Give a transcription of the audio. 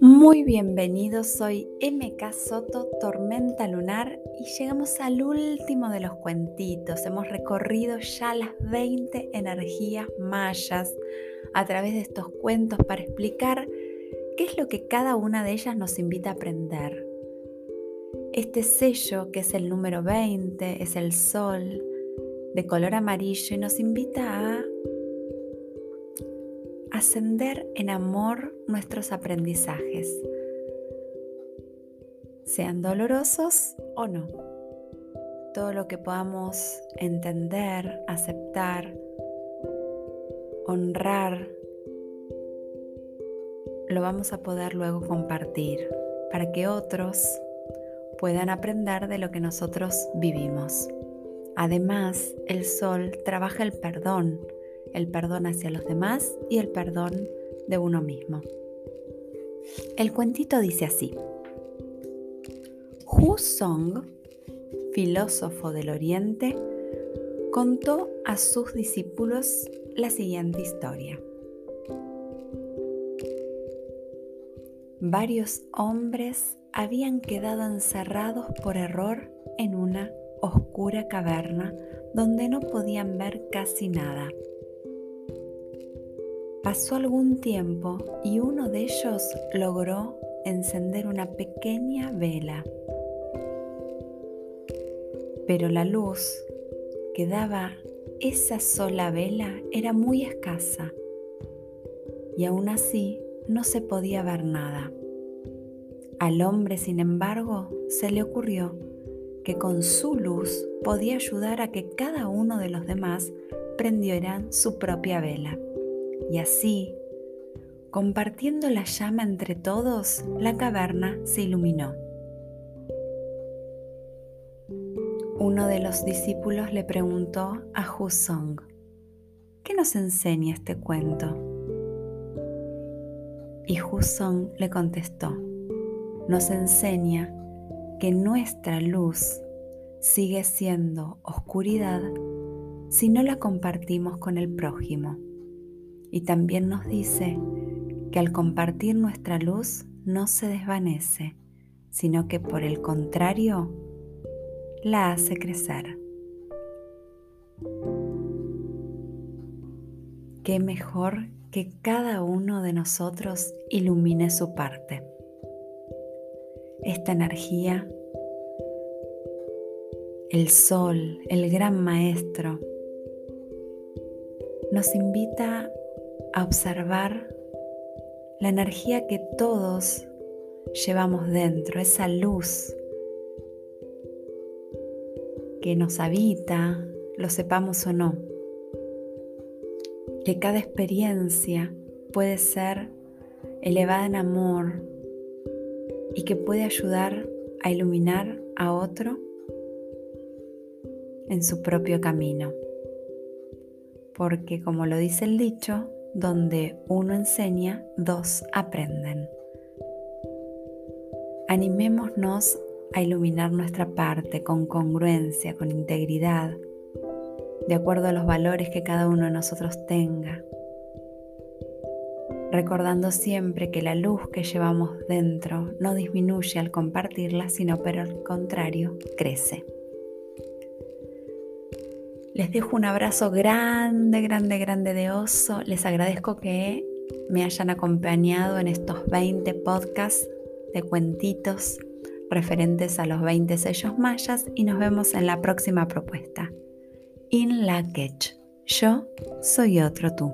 Muy bienvenidos, soy MK Soto, Tormenta Lunar, y llegamos al último de los cuentitos. Hemos recorrido ya las 20 energías mayas a través de estos cuentos para explicar qué es lo que cada una de ellas nos invita a aprender. Este sello, que es el número 20, es el sol de color amarillo y nos invita a ascender en amor nuestros aprendizajes, sean dolorosos o no. Todo lo que podamos entender, aceptar, honrar, lo vamos a poder luego compartir para que otros puedan aprender de lo que nosotros vivimos. Además, el sol trabaja el perdón, el perdón hacia los demás y el perdón de uno mismo. El cuentito dice así. Hu Song, filósofo del Oriente, contó a sus discípulos la siguiente historia. Varios hombres habían quedado encerrados por error en una oscura caverna donde no podían ver casi nada. Pasó algún tiempo y uno de ellos logró encender una pequeña vela. Pero la luz que daba esa sola vela era muy escasa y aún así no se podía ver nada. Al hombre, sin embargo, se le ocurrió que con su luz podía ayudar a que cada uno de los demás prendieran su propia vela. Y así, compartiendo la llama entre todos, la caverna se iluminó. Uno de los discípulos le preguntó a Song, ¿qué nos enseña este cuento? Y Song le contestó, nos enseña que nuestra luz sigue siendo oscuridad si no la compartimos con el prójimo. Y también nos dice que al compartir nuestra luz no se desvanece, sino que por el contrario la hace crecer. Qué mejor que cada uno de nosotros ilumine su parte. Esta energía, el sol, el gran maestro, nos invita a observar la energía que todos llevamos dentro, esa luz que nos habita, lo sepamos o no. Que cada experiencia puede ser elevada en amor y que puede ayudar a iluminar a otro en su propio camino. Porque como lo dice el dicho, donde uno enseña, dos aprenden. Animémonos a iluminar nuestra parte con congruencia, con integridad, de acuerdo a los valores que cada uno de nosotros tenga, recordando siempre que la luz que llevamos dentro no disminuye al compartirla, sino por el contrario, crece. Les dejo un abrazo grande, grande, grande de oso. Les agradezco que me hayan acompañado en estos 20 podcasts de cuentitos referentes a los 20 sellos mayas y nos vemos en la próxima propuesta. In la Yo soy otro tú.